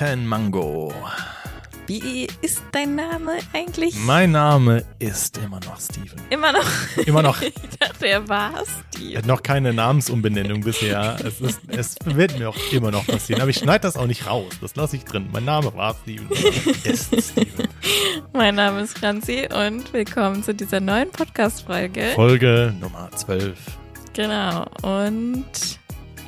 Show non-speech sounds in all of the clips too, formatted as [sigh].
Mango. wie ist dein Name eigentlich? Mein Name ist immer noch Steven. Immer noch. Immer noch. [laughs] Ich dachte, er war Er Steve. hat noch keine Namensumbenennung bisher. Es, ist, es wird mir auch immer noch passieren. Aber ich schneide das auch nicht raus. Das lasse ich drin. Mein Name war Steven. Ist Steven. Mein Name ist Franzi und willkommen zu dieser neuen Podcast-Folge. Folge Nummer 12. Genau. Und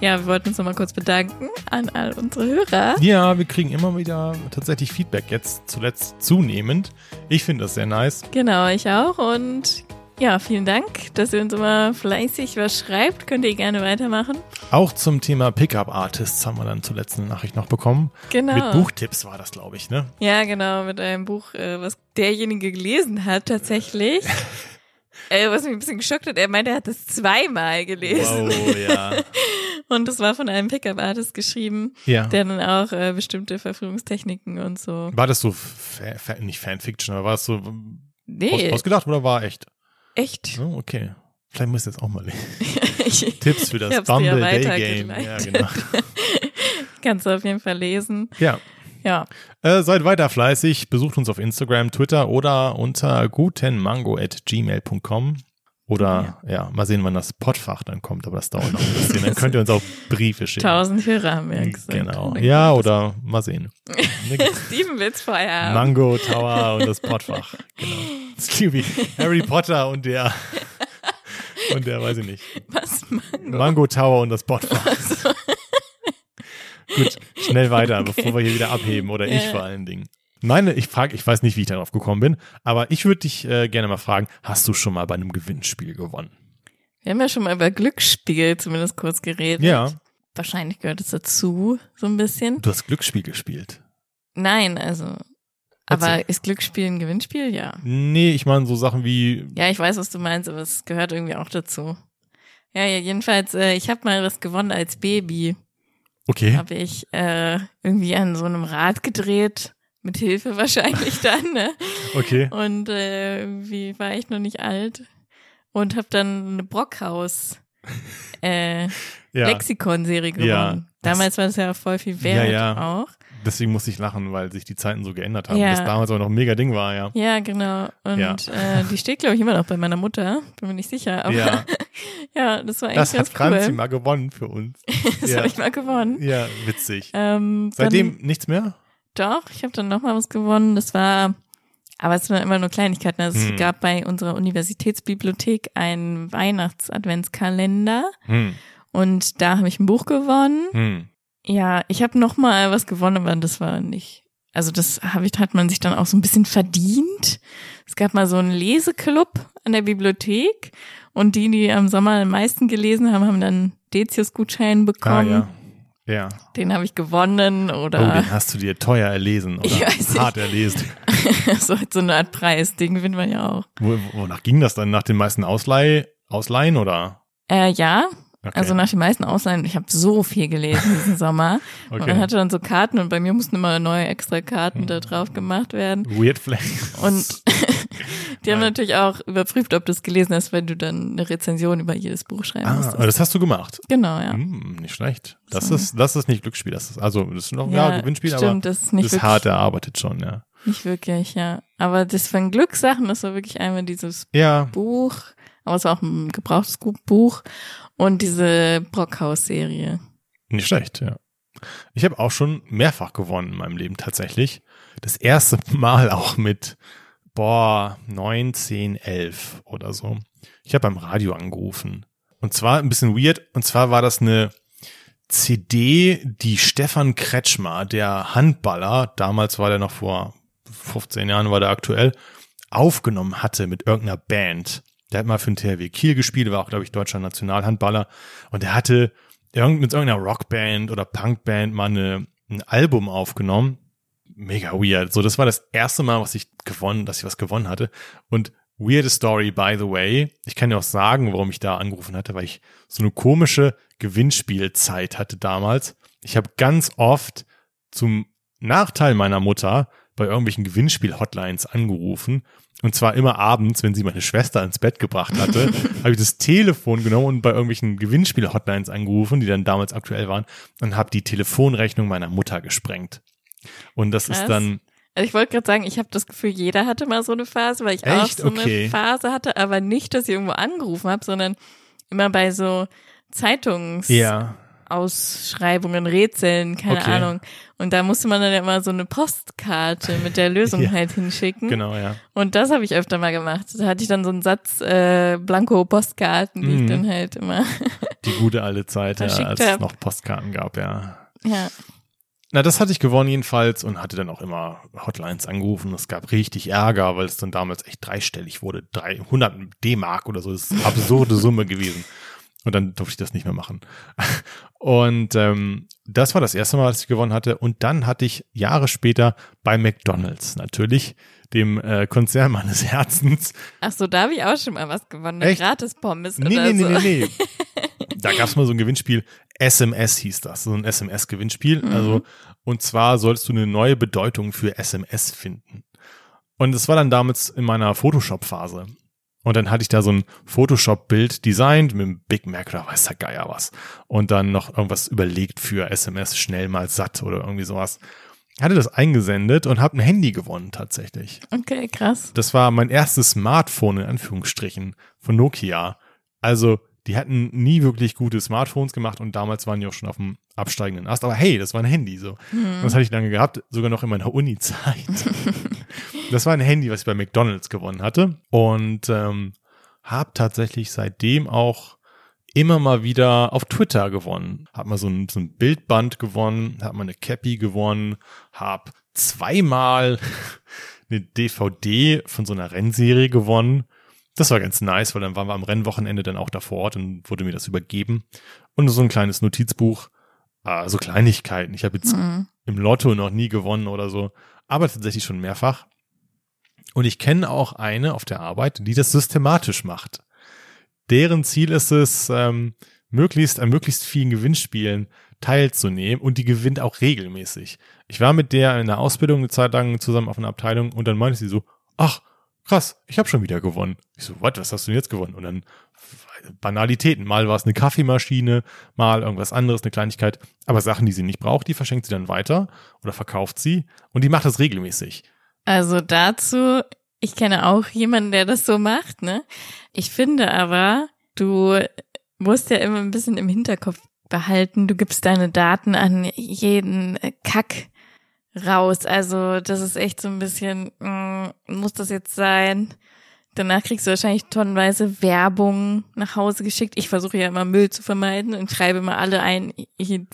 ja, wir wollten uns nochmal kurz bedanken an all unsere Hörer. Ja, wir kriegen immer wieder tatsächlich Feedback. Jetzt zuletzt zunehmend. Ich finde das sehr nice. Genau, ich auch. Und ja, vielen Dank, dass ihr uns immer fleißig was schreibt. Könnt ihr gerne weitermachen. Auch zum Thema Pickup Artists haben wir dann zuletzt eine Nachricht noch bekommen. Genau. Mit Buchtipps war das, glaube ich, ne? Ja, genau, mit einem Buch, äh, was derjenige gelesen hat tatsächlich. [laughs] äh, was mich ein bisschen geschockt hat, er meinte, er hat es zweimal gelesen. Wow, ja. [laughs] Und es war von einem Pickup-Artist geschrieben, Ja. der dann auch äh, bestimmte Verführungstechniken und so. War das so, Fa Fa nicht Fanfiction, aber war es so aus, Nee, ausgedacht oder war echt? echt. Oh, okay. Vielleicht muss ich jetzt auch mal lesen. [laughs] Tipps für das dir ja Bumble Day Game. Ja, genau. [laughs] kannst du auf jeden Fall lesen. Ja. Ja, Äh, seid weiter fleißig, besucht uns auf Instagram, Twitter oder unter gutenmango.gmail.com. Oder ja. mal sehen, wann das Pottfach dann kommt, aber das dauert noch ein bisschen. Dann könnt ihr uns auch Briefe schicken. tausend Hörer haben wir gesagt. Genau. Ja, oder mal sehen. [laughs] Steven will's vorher. Mango Tower und das Pottfach. Genau. Wie Harry Potter und der und der, weiß ich nicht. Was, Mango? Mango Tower und das Pottfach. Gut, schnell weiter, [laughs] bevor wir hier wieder abheben oder ich Ja. vor allen Dingen. Meine, ich frage, ich weiß nicht, wie ich darauf gekommen bin, aber ich würde dich äh, gerne mal fragen, hast du schon mal bei einem Gewinnspiel gewonnen? Wir haben ja schon mal über Glücksspiel zumindest kurz geredet. Ja, Wahrscheinlich gehört es dazu, so ein bisschen. du hast Glücksspiel gespielt. Nein, also. Erzähl. Aber ist Glücksspiel ein Gewinnspiel? Ja. Nee, ich meine so Sachen wie, Ja, ich weiß, was du meinst, aber es gehört irgendwie auch dazu. Ja, ja jedenfalls, äh, ich habe mal was gewonnen als Baby. okay, Habe ich äh, irgendwie an so einem Rad gedreht. Mit Hilfe wahrscheinlich [laughs] dann, ne? okay, Und äh, irgendwie war ich noch nicht alt. Und habe dann eine Brockhaus äh, [laughs] ja. Lexikon-Serie gewonnen. Ja. Damals war das ja voll viel wert Ja, ja. auch. Deswegen muss ich lachen, weil sich die Zeiten so geändert haben. Ja. Das damals aber noch ein mega Ding war, ja. Ja, genau. Und Ja. Äh, die steht, glaube ich, immer noch bei meiner Mutter. Bin mir nicht sicher. Aber ja, [laughs] Ja, das war eigentlich das hat ganz Franzi cool. mal gewonnen für uns. Das ja. habe ich mal gewonnen. Ja, witzig. Ähm, Seitdem nichts mehr? Doch, ich habe dann noch mal was gewonnen. Das war, aber es waren immer nur Kleinigkeiten. Also Hm. es gab bei unserer Universitätsbibliothek einen Weihnachts-Adventskalender. Hm, Und da habe ich ein Buch gewonnen. hm. Ja, ich habe noch mal was gewonnen, aber das war nicht. Also das habe ich, hat man sich dann auch so ein bisschen verdient. Es gab mal so einen Leseklub an der Bibliothek und die, die am Sommer am meisten gelesen haben, haben dann Decius-Gutschein Ah, bekommen. ja. Ja. Den habe ich gewonnen Oh, oder den hast du dir teuer erlesen oder [laughs] weiß nicht. hart erlesen. [laughs] so, so eine Art Preis, den gewinnt man ja auch. Wo, wonach ging das dann? Nach den meisten Ausleih, Ausleihen oder? Äh, ja, Okay. also nach den meisten Ausleihen, ich habe so viel gelesen diesen [laughs] Sommer. Und Okay. man hatte dann so Karten und bei mir mussten immer neue extra Karten da drauf gemacht werden. Weird Flex. Und [laughs] die haben Nein. natürlich auch überprüft, ob du es gelesen hast, wenn du dann eine Rezension über jedes Buch schreiben Ah, musstest. aber das hast du gemacht. Genau, ja. Hm, nicht schlecht. Das So. ist, das ist nicht Glücksspiel. Das ist, also, das ist noch, ja, Gewinnspiel, stimmt, aber das ist nicht ist wirklich, hart erarbeitet schon, ja. nicht wirklich, ja. Aber das von Glückssachen, das war wirklich einmal dieses Ja, Buch, war auch ein gebrauchtes Buch und diese Brockhaus-Serie. nicht schlecht, ja. Ich habe auch schon mehrfach gewonnen in meinem Leben tatsächlich. Das erste [laughs] Mal auch mit, boah, neun, zehn, elf oder so. Ich habe beim Radio angerufen. Und zwar ein bisschen weird. Und zwar war das eine CD, die Stefan Kretschmer, der Handballer, damals war der noch vor 15 Jahren, war der aktuell, aufgenommen hatte mit irgendeiner Band. Der hat mal für den THW Kiel gespielt, war auch, glaube ich, deutscher Nationalhandballer. Und er hatte irgend, mit irgendeiner Rockband oder Punkband mal eine, ein Album aufgenommen. Mega weird. So, das war das erste Mal, was ich gewonnen, dass ich was gewonnen hatte. Und weirde Story, by the way. Ich kann dir auch sagen, warum ich da angerufen hatte, weil ich so eine komische Gewinnspielzeit hatte damals. Ich habe ganz oft zum Nachteil meiner Mutter bei irgendwelchen Gewinnspiel-Hotlines angerufen Und zwar immer abends, wenn sie meine Schwester ins Bett gebracht hatte, [laughs] habe ich das Telefon genommen und bei irgendwelchen Gewinnspiel-Hotlines angerufen, die dann damals aktuell waren, und habe die Telefonrechnung meiner Mutter gesprengt. Und das Krass. ist dann, Also ich wollte gerade sagen, ich habe das Gefühl, jeder hatte mal so eine Phase, weil ich Echt? auch so Okay. eine Phase hatte, aber nicht, dass ich irgendwo angerufen habe, sondern immer bei so Zeitungsausschreibungen, ja, Rätseln, keine Okay. Ahnung. Und da musste man dann ja immer so eine Postkarte mit der Lösung [laughs] Ja. halt hinschicken. genau, ja. Und das habe ich öfter mal gemacht. Da hatte ich dann so einen Satz äh, Blanko-Postkarten, die Mhm. ich dann halt immer, [laughs] Die gute alte Zeit, ja, als es hab. noch Postkarten gab, ja. ja. Na, das hatte ich gewonnen jedenfalls und hatte dann auch immer Hotlines angerufen. Es gab richtig Ärger, weil es dann damals echt dreistellig wurde. 300 D-Mark oder so. Das ist eine absurde Summe gewesen. Und dann durfte ich das nicht mehr machen. [laughs] Und ähm, das war das erste Mal, dass ich gewonnen hatte. Und dann hatte ich Jahre später bei McDonald's natürlich, dem äh, Konzern meines [laughs] Herzens. Ach so, da habe ich auch schon mal was gewonnen. Echt? Gratis Pommes Nee, oder nee, nee, so. nee, nee. [laughs] Da gab es mal so ein Gewinnspiel. SMS hieß das, so ein SMS-Gewinnspiel. Mhm. Also, und zwar sollst du eine neue Bedeutung für SMS finden. Und es war dann damals in meiner Photoshop-Phase. Und dann hatte ich da so ein Photoshop-Bild designt mit einem Big Mac oder weiß der Geier was. Und dann noch irgendwas überlegt für SMS schnell mal satt oder irgendwie sowas. Hatte das eingesendet und habe ein Handy gewonnen tatsächlich. Okay, krass. Das war mein erstes Smartphone in Anführungsstrichen von Nokia. Also, die hatten nie wirklich gute Smartphones gemacht und damals waren die auch schon auf dem absteigenden Ast. Aber hey, das war ein Handy so. Und das hatte ich lange gehabt, sogar noch in meiner Uni-Zeit. [laughs] das war ein Handy, was ich bei McDonalds gewonnen hatte und ähm, habe tatsächlich seitdem auch immer mal wieder auf Twitter gewonnen. Hab mal so ein, so ein Bildband gewonnen, hab mal eine Cappy gewonnen, hab zweimal [laughs] eine DVD von so einer Rennserie gewonnen. Das war ganz nice, weil dann waren wir am Rennwochenende dann auch da vor Ort und wurde mir das übergeben. Und so ein kleines Notizbuch, äh, so Kleinigkeiten. Ich habe jetzt Mhm. im Lotto noch nie gewonnen oder so, aber tatsächlich schon mehrfach. Und ich kenne auch eine auf der Arbeit, die das systematisch macht. Deren Ziel ist es, ähm, möglichst an möglichst vielen Gewinnspielen teilzunehmen und die gewinnt auch regelmäßig. Ich war mit der in der Ausbildung eine Zeit lang zusammen auf einer Abteilung und dann meinte sie so, ach, krass, ich habe schon wieder gewonnen. Ich so, what, was hast du denn jetzt gewonnen? Und dann Banalitäten. Mal war es eine Kaffeemaschine, mal irgendwas anderes, eine Kleinigkeit. Aber Sachen, die sie nicht braucht, die verschenkt sie dann weiter oder verkauft sie. Und die macht das regelmäßig. Also dazu, ich kenne auch jemanden, der das so macht, ne? Ich finde aber, du musst ja immer ein bisschen im Hinterkopf behalten, du gibst deine Daten an jeden Kack raus. Also das ist echt so ein bisschen, mh, muss das jetzt sein? Danach kriegst du wahrscheinlich tonnenweise Werbung nach Hause geschickt. Ich versuche ja immer Müll zu vermeiden und schreibe immer alle ein,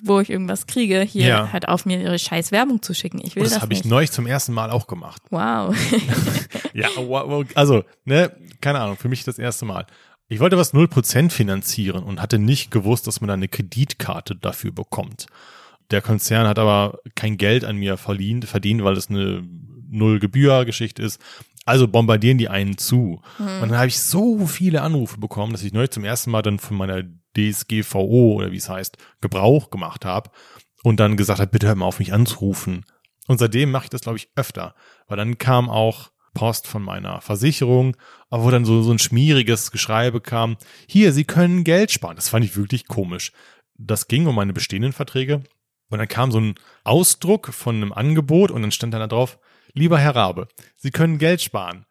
wo ich irgendwas kriege, hier Ja. halt auf mir ihre scheiß Werbung zu schicken. Ich will Und das das habe ich neulich zum ersten Mal auch gemacht. Wow. [laughs] Ja, also, ne, keine Ahnung, für mich das erste Mal. Ich wollte was 0% finanzieren und hatte nicht gewusst, dass man da eine Kreditkarte dafür bekommt. Der Konzern hat aber kein Geld an mir verdient, verdient weil es eine Null-Gebühr-Geschichte ist. Also bombardieren die einen zu. Und dann habe ich so viele Anrufe bekommen, dass ich neulich zum ersten Mal dann von meiner DSGVO oder wie es heißt, Gebrauch gemacht habe und dann gesagt habe, bitte hör mal auf, mich anzurufen. Und seitdem mache ich das, glaube ich, öfter. Weil dann kam auch Post von meiner Versicherung, aber wo dann so, so ein schmieriges Geschreibe kam, hier, Sie können Geld sparen. Das fand ich wirklich komisch. Das ging um meine bestehenden Verträge. Und dann kam so ein Ausdruck von einem Angebot und dann stand dann da drauf, lieber Herr Rabe, Sie können Geld sparen.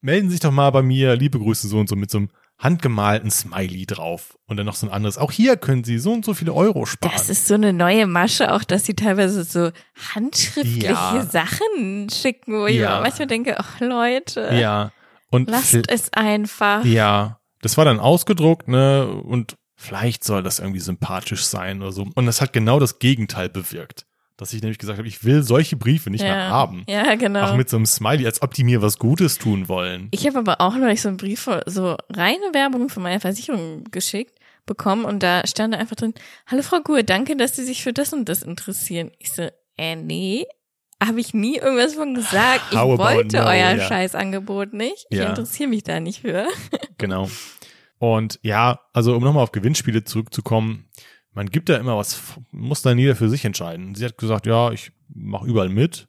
Melden Sie sich doch mal bei mir, liebe Grüße so und so mit so einem handgemalten Smiley drauf. Und dann noch so ein anderes, auch hier können Sie so und so viele Euro sparen. Das ist so eine neue Masche, auch dass sie teilweise so handschriftliche Ja. Sachen schicken, wo ich Ja. manchmal denke, ach Leute, ja. Und lasst es einfach. Ja, das war dann ausgedruckt, ne? Und vielleicht soll das irgendwie sympathisch sein oder so. Und das hat genau das Gegenteil bewirkt. Dass ich nämlich gesagt habe, ich will solche Briefe nicht mehr haben. Ja, genau. Auch mit so einem Smiley, als ob die mir was Gutes tun wollen. ich habe aber auch neulich so einen Brief, so reine Werbung von meiner Versicherung geschickt bekommen und da stand einfach drin, hallo Frau Gur, danke, dass Sie sich für das und das interessieren. Ich so, äh, nee, habe ich nie irgendwas von gesagt. Ich How wollte no, euer ja. Scheißangebot nicht. Ich Ja. interessiere mich da nicht für. [laughs] Genau. Und ja, also um nochmal auf Gewinnspiele zurückzukommen, man gibt da immer was, muss dann jeder für sich entscheiden. Sie hat gesagt, ja, ich mache überall mit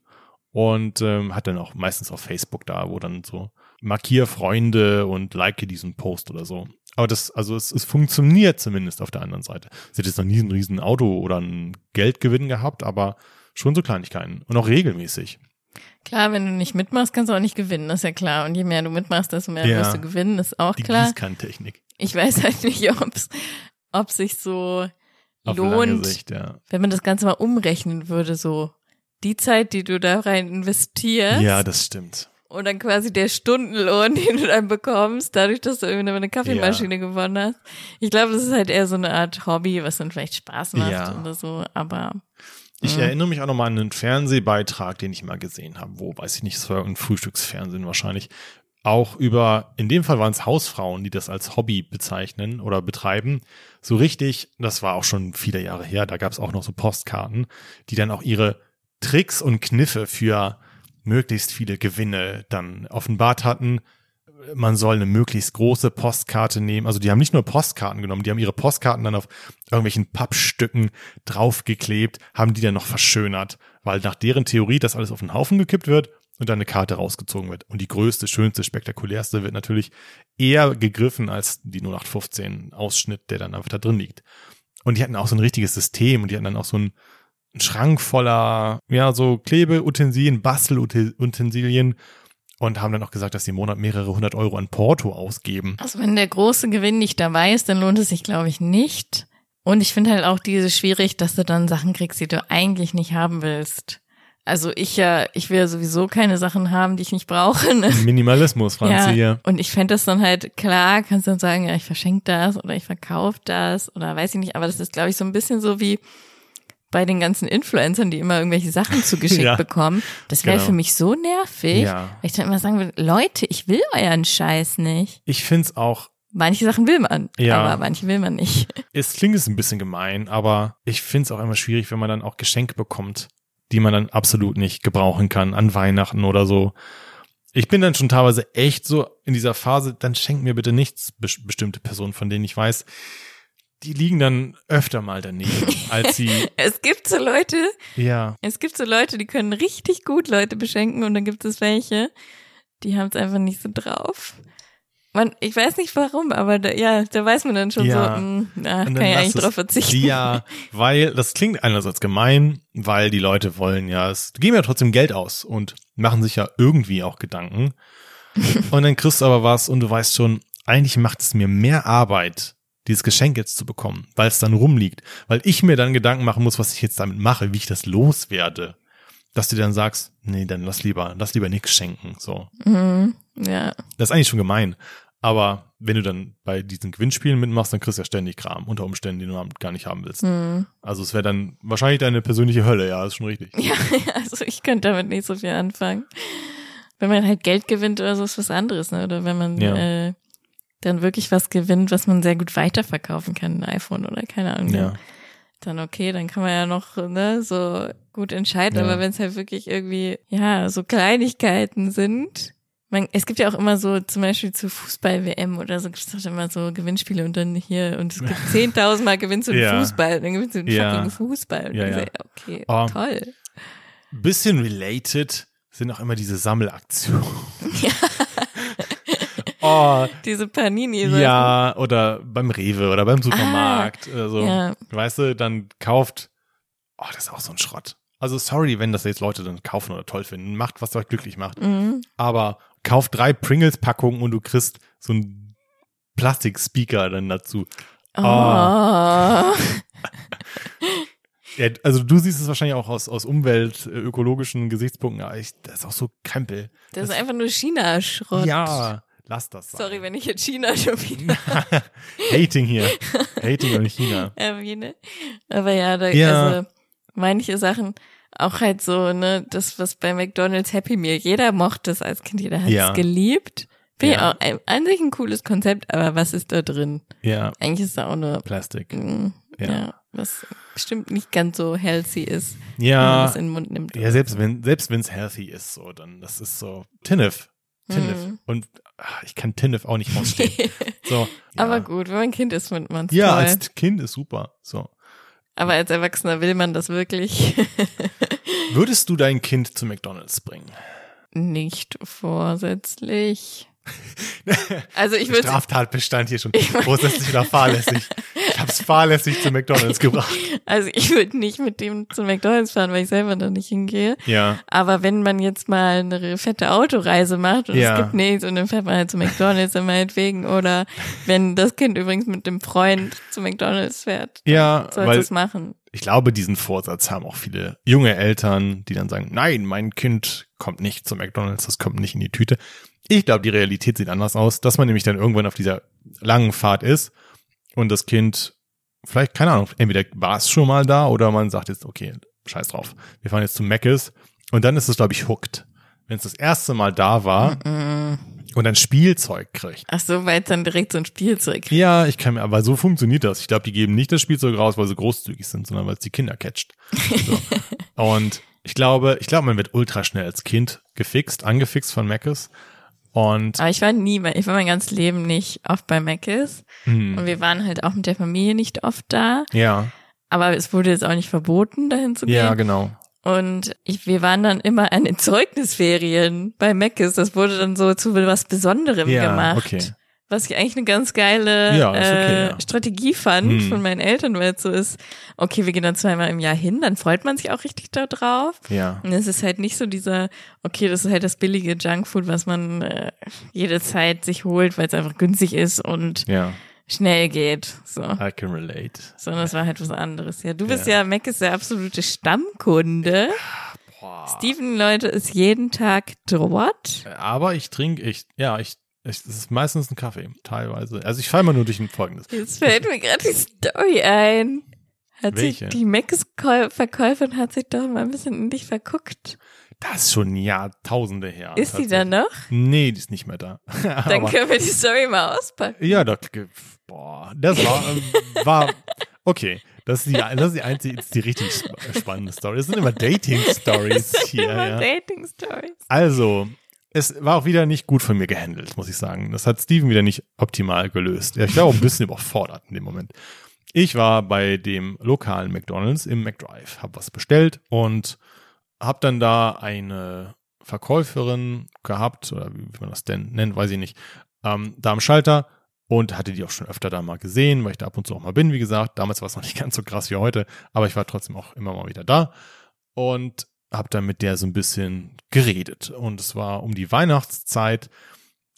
und ähm, hat dann auch meistens auf Facebook da, wo dann so markier Freunde und like diesen Post oder so. Aber das, also es, es funktioniert zumindest auf der anderen Seite. Sie hat jetzt noch nie ein riesen Auto oder einen Geldgewinn gehabt, aber schon so Kleinigkeiten und auch regelmäßig. Klar, wenn du nicht mitmachst, kannst du auch nicht gewinnen, das ist ja klar. Und je mehr du mitmachst, desto mehr Ja. wirst du gewinnen, ist auch Die klar. Gießkannentechnik. Ich weiß halt nicht, [laughs] ob's, ob sich so Auf lohnt, Sicht, ja. wenn man das Ganze mal umrechnen würde, so die Zeit, die du da rein investierst Ja, das stimmt. und dann quasi der Stundenlohn, [laughs] den du dann bekommst, dadurch, dass du irgendwie eine Kaffeemaschine gewonnen hast. Ich glaube, das ist halt eher so eine Art Hobby, was dann vielleicht Spaß macht Ja. oder so, aber Ich Mhm. erinnere mich auch nochmal an einen Fernsehbeitrag, den ich mal gesehen habe, wo, weiß ich nicht, es war ein Frühstücksfernsehen wahrscheinlich, auch über, in dem Fall waren es Hausfrauen, die das als Hobby bezeichnen oder betreiben. So richtig, das war auch schon viele Jahre her, da gab es auch noch so Postkarten, die dann auch ihre Tricks und Kniffe für möglichst viele Gewinne dann offenbart hatten. Man soll eine möglichst große Postkarte nehmen. Also die haben nicht nur Postkarten genommen, die haben ihre Postkarten dann auf irgendwelchen Pappstücken draufgeklebt, haben die dann noch verschönert, weil nach deren Theorie das alles auf den Haufen gekippt wird und dann eine Karte rausgezogen wird. Und die größte, schönste, spektakulärste wird natürlich eher gegriffen als die 0815 Ausschnitt, der dann einfach da drin liegt. Und die hatten auch so ein richtiges System und die hatten dann auch so einen einen Schrank voller, ja, so Klebeutensilien, Bastelutensilien und haben dann auch gesagt, dass sie im Monat mehrere hundert Euro an Porto ausgeben. Also wenn der große Gewinn nicht dabei ist, dann lohnt es sich, glaube ich, nicht. Und ich finde halt auch diese schwierig, dass du dann Sachen kriegst, die du eigentlich nicht haben willst. Also ich ja, ich will ja sowieso keine Sachen haben, die ich nicht brauche. Ne? Minimalismus, Franzi, Ja, hier. und ich fände das dann halt klar, kannst dann sagen, ja, ich verschenke das oder ich verkaufe das oder weiß ich nicht, aber das ist, glaube ich, so ein bisschen so wie bei den ganzen Influencern, die immer irgendwelche Sachen [laughs] zugeschickt Ja, bekommen. Das wäre genau. für mich so nervig, Ja. weil ich dann immer sagen würde, Leute, ich will euren Scheiß nicht. Ich find's auch, Manche Sachen will man, Ja. aber manche will man nicht. es klingt jetzt ein bisschen gemein, aber ich find's auch immer schwierig, wenn man dann auch Geschenke bekommt, die man dann absolut nicht gebrauchen kann an Weihnachten oder so. Ich bin dann schon teilweise echt so in dieser Phase, dann schenkt mir bitte nichts, bes- bestimmte Personen, von denen ich weiß, die liegen dann öfter mal daneben, [laughs] als sie, Es gibt so Leute, ja, es gibt so Leute, die können richtig gut Leute beschenken und dann gibt es welche, die haben es einfach nicht so drauf. Man, ich weiß nicht warum, aber da, ja, da weiß man dann schon Ja. so, mh, na, Und kann ich eigentlich drauf verzichten. Ja, weil das klingt einerseits gemein, weil die Leute wollen ja, es geben ja trotzdem Geld aus und machen sich ja irgendwie auch Gedanken. [laughs] und dann kriegst du aber was und du weißt schon, eigentlich macht es mir mehr Arbeit, dieses Geschenk jetzt zu bekommen, weil es dann rumliegt, weil ich mir dann Gedanken machen muss, was ich jetzt damit mache, wie ich das loswerde. Dass du dann sagst, nee, dann lass lieber, lass lieber nichts schenken, so. Mhm, ja. Das ist eigentlich schon gemein. Aber wenn du dann bei diesen Gewinnspielen mitmachst, dann kriegst du ja ständig Kram unter Umständen, die du gar nicht haben willst. Mhm. Also es wäre dann wahrscheinlich deine persönliche Hölle, ja, ist schon richtig. [laughs] Ja, also ich könnte damit nicht so viel anfangen. Wenn man halt Geld gewinnt oder so, ist was anderes, ne? Oder wenn man Ja. äh, dann wirklich was gewinnt, was man sehr gut weiterverkaufen kann, ein iPhone oder keine Ahnung. Ja. Dann okay, dann kann man ja noch ne, so gut entscheiden, Ja. aber wenn es halt wirklich irgendwie, ja, so Kleinigkeiten sind. Man, es gibt ja auch immer so, zum Beispiel zu Fußball-WM oder so, gibt es doch immer so Gewinnspiele und dann hier, und es gibt [laughs] 10.000 Mal gewinnst du den Ja. Fußball, dann gewinnst du den Ja. fucking Fußball. Und Ja, dann ja. okay, Oh. toll. Bisschen related sind auch immer diese Sammelaktionen. [laughs] oh, Diese Panini. ja, oder beim Rewe oder beim Supermarkt oder so. Ja. Weißt du, dann kauft, oh, das ist auch so ein Schrott. Also sorry, wenn das jetzt Leute dann kaufen oder toll finden. Macht, was euch glücklich macht. Mhm. Aber kauft drei Pringles-Packungen und du kriegst so einen Plastik-Speaker dann dazu. Oh. Ah. Ja, also du siehst es wahrscheinlich auch aus, aus umwelt, äh, ökologischen Gesichtspunkten. aber Ich, das ist auch so Krempel. Das ist einfach nur China-Schrott. Ja, lass das sein. Sorry, wenn ich jetzt China schon wieder [laughs] Hating hier. Hating in China. [laughs] erwähne. Aber ja, da, Ja. also manche Sachen, auch halt so, ne, das, was bei McDonalds Happy Meal, jeder mochte es als Kind, jeder hat es Ja. geliebt. Finde Ja. ich auch ein, an sich ein cooles Konzept, aber was ist da drin? Ja, Eigentlich ist da auch nur, Plastik. mm, Ja. ja. was bestimmt nicht ganz so healthy ist, wenn man Ja, das in den Mund nimmt. ja selbst wenn selbst wenn es healthy ist, so dann das ist so Tinnef. Tinnef. Mhm. Und ach, ich kann Tinnef auch nicht ausstehen. [laughs] So, ja. Aber gut, wenn man Kind ist, findet man es Ja, toll. als Kind ist super. So. Aber als Erwachsener will man das wirklich [laughs] Würdest du dein Kind zu McDonalds bringen? nicht vorsätzlich. [laughs] Also ich würde Straftatbestand hier schon großartig oder fahrlässig. [laughs] Ich hab's fahrlässig zu McDonalds gebracht. also ich würde nicht mit dem zu McDonalds fahren, weil ich selber da nicht hingehe. Ja. Aber wenn man jetzt mal eine fette Autoreise macht und Ja. es gibt nichts und dann fährt man halt zu McDonalds dann meinetwegen oder wenn das Kind übrigens mit dem Freund zu McDonalds fährt, Ja, soll weil es machen. ich glaube, diesen Vorsatz haben auch viele junge Eltern, die dann sagen, nein, mein Kind kommt nicht zu McDonalds, das kommt nicht in die Tüte. Ich glaube, die Realität sieht anders aus, dass man nämlich dann irgendwann auf dieser langen Fahrt ist und das Kind vielleicht, keine Ahnung, entweder war es schon mal da oder man sagt jetzt, okay, scheiß drauf, wir fahren jetzt zu Mc's und dann ist es, glaube ich, hooked. Wenn es das erste Mal da war und dann Spielzeug kriegt. Ach so, weil es dann direkt so ein Spielzeug kriegt. Ja, ich kann mir, aber so funktioniert das. Ich glaube, die geben nicht das Spielzeug raus, weil sie großzügig sind, sondern weil es die Kinder catcht. So. [laughs] und ich glaube, ich glaube, man wird ultra schnell als Kind gefixt, angefixt von Maccas. Und Aber ich war nie, bei- ich war mein ganzes Leben nicht oft bei Mc's hm, und wir waren halt auch mit der Familie nicht oft da. ja, Aber es wurde jetzt auch nicht verboten, dahin zu gehen. ja, genau. Und ich, wir waren dann immer an den Zeugnisferien bei Meckes. Das wurde dann so zu was Besonderem Ja, gemacht. okay. Was ich eigentlich eine ganz geile Ja, okay, äh, ja. Strategie fand Hm. von meinen Eltern, weil es so ist, okay, wir gehen dann zweimal im Jahr hin, dann freut man sich auch richtig da drauf. Ja, Und es ist halt nicht so dieser, okay, das ist halt das billige Junkfood, was man äh, jede Zeit sich holt, weil es einfach günstig ist und ja, schnell geht. So. I can relate. Sondern es war halt was anderes. Ja, du bist ja, Mac ist der absolute Stammkunde. Boah. Steven, Leute, ist jeden Tag dort. Aber ich trinke, ich, ja, ich, es ist meistens ein Kaffee, teilweise. Also ich falle mal nur durch ein folgendes. Jetzt fällt mir gerade die Story ein. Hat Welche? sich die Mac-Verkäuferin hat sich doch mal ein bisschen in dich verguckt. Das ist schon Jahrtausende her. ist die da noch? Nee, die ist nicht mehr da. [laughs] Dann können wir die Story mal auspacken. Ja, doch, ge- boah, das war, ähm, war, okay. Das ist die, das ist die einzige, das ist die richtig sp- spannende Story. Das sind immer Dating-Stories hier, Immer ja. Dating-Stories. Also, es war auch wieder nicht gut von mir gehandelt, muss ich sagen. Das hat Steven wieder nicht optimal gelöst. Ja, ich war auch ein [laughs] bisschen überfordert in dem Moment. Ich war bei dem lokalen McDonald's im McDrive, habe was bestellt und habe dann da eine Verkäuferin gehabt, oder wie man das denn nennt, weiß ich nicht, ähm, da am Schalter und hatte die auch schon öfter da mal gesehen, weil ich da ab und zu auch mal bin, wie gesagt. Damals war es noch nicht ganz so krass wie heute, aber ich war trotzdem auch immer mal wieder da und habe dann mit der so ein bisschen geredet. Und es war um die Weihnachtszeit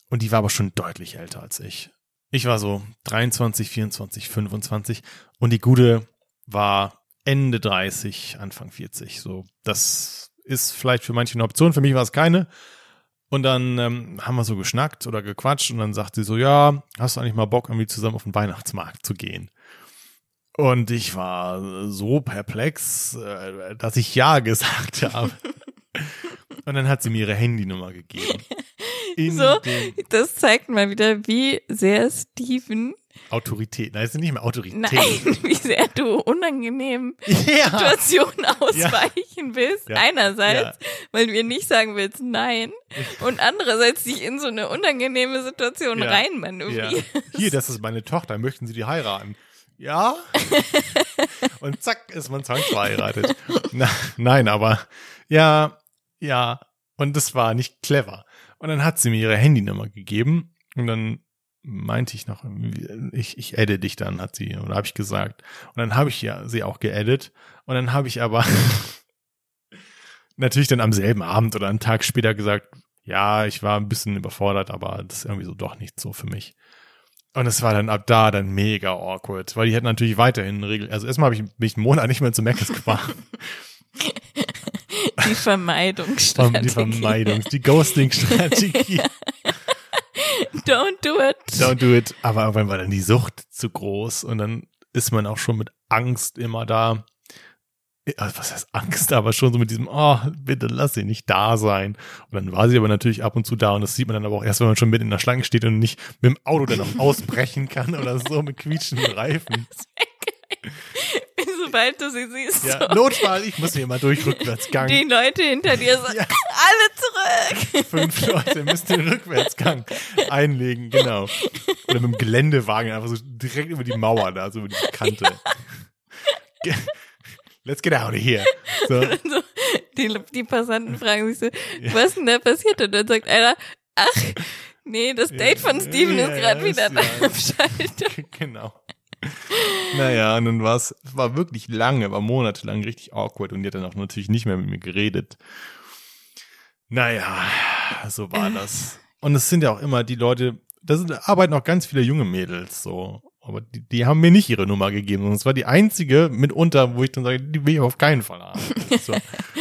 und die war aber schon deutlich älter als ich. Ich war so 23, 24, 25 und die Gute war Ende 30, Anfang 40. So, das ist vielleicht für manche eine Option, für mich war es keine. Und dann ähm, haben wir so geschnackt oder gequatscht und dann sagt sie so, ja, hast du eigentlich mal Bock, irgendwie zusammen auf den Weihnachtsmarkt zu gehen? Und ich war so perplex, äh, dass ich ja gesagt [laughs] habe. Und dann hat sie mir ihre Handynummer gegeben. In So, das zeigt mal wieder, wie sehr Steven, Autorität. Nein, es sind nicht mehr Autorität. nein, [laughs] wie sehr du unangenehmen [laughs] Ja. Situationen ausweichen willst. Ja. Einerseits, Ja. weil du ihr nicht sagen willst, nein. Und andererseits dich in so eine unangenehme Situation Ja. Ja. reinmanövrierst. Hier, das ist meine Tochter. Möchten Sie die heiraten? Ja. [laughs] Und zack, ist man zwangsverheiratet. Na, nein, aber ja, ja. Und das war nicht clever. Und dann hat sie mir ihre Handynummer gegeben und dann meinte ich noch, ich, ich adde dich dann, hat sie, oder habe ich gesagt. Und dann habe ich ja sie auch geaddet. Und dann habe ich aber [laughs] natürlich dann am selben Abend oder einen Tag später gesagt, ja, ich war ein bisschen überfordert, aber das ist irgendwie so doch nicht so für mich. Und es war dann ab da dann mega awkward, weil die hätten natürlich weiterhin Regel. Also erstmal habe ich mich einen Monat nicht mehr zu Mc's gefahren. [laughs] Die Vermeidungsstrategie. die Vermeidungs-, die Ghosting-Strategie. [laughs] Don't do it. Don't do it. Aber irgendwann war dann die Sucht zu groß und dann ist man auch schon mit Angst immer da. Was heißt Angst, aber schon so mit diesem, oh, bitte lass sie nicht da sein. Und dann war sie aber natürlich ab und zu da und das sieht man dann aber auch erst, wenn man schon mitten in der Schlange steht und nicht mit dem Auto dann noch [laughs] ausbrechen kann oder so mit quietschenden Reifen. [laughs] Sobald du sie siehst, Ja, so, Notfall, ich muss hier mal durch Rückwärtsgang. die Leute hinter dir sagen, [laughs] Ja. alle zurück. Fünf Leute müssen den Rückwärtsgang einlegen, genau. Oder mit dem Geländewagen einfach so direkt über die Mauer da, so über die Kante. Ge- Let's get out of here. [laughs] So, die, die Passanten fragen sich so, was denn da passiert? Und dann sagt einer, ach, Nee, das Date von Steven Ja, ist gerade ja, wieder ja- am Schalter. [laughs] genau. Naja, und dann war es, war wirklich lange, war monatelang richtig awkward und die hat dann auch natürlich nicht mehr mit mir geredet. Naja, so war das. Und es sind ja auch immer die Leute, da arbeiten auch ganz viele junge Mädels so. Aber die, die haben mir nicht ihre Nummer gegeben. Und es war die einzige mitunter, wo ich dann sage, die will ich auf keinen Fall haben. So.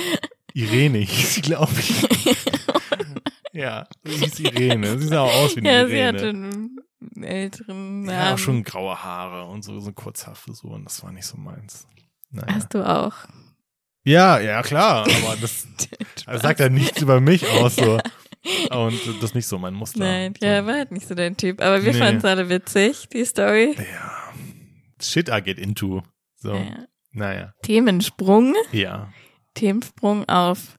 [laughs] Irene hieß sie, glaube ich. [laughs] ja, sie hieß Irene. Sie sah auch aus wie eine Ja, Irene. sie hatte einen älteren Namen. Ja, auch schon graue Haare und so, so kurzhafte so und das war nicht so meins. Naja. Hast du auch. Ja, ja, klar, aber das, [laughs] das sagt ja nichts über mich aus so. Und das ist nicht so mein Muster. Nein, so. ja, war halt nicht so dein Typ. Aber wir Nee. fanden es alle witzig, die Story. Ja. Shit I get into. So, Ja. naja. Themensprung. Ja. Themensprung auf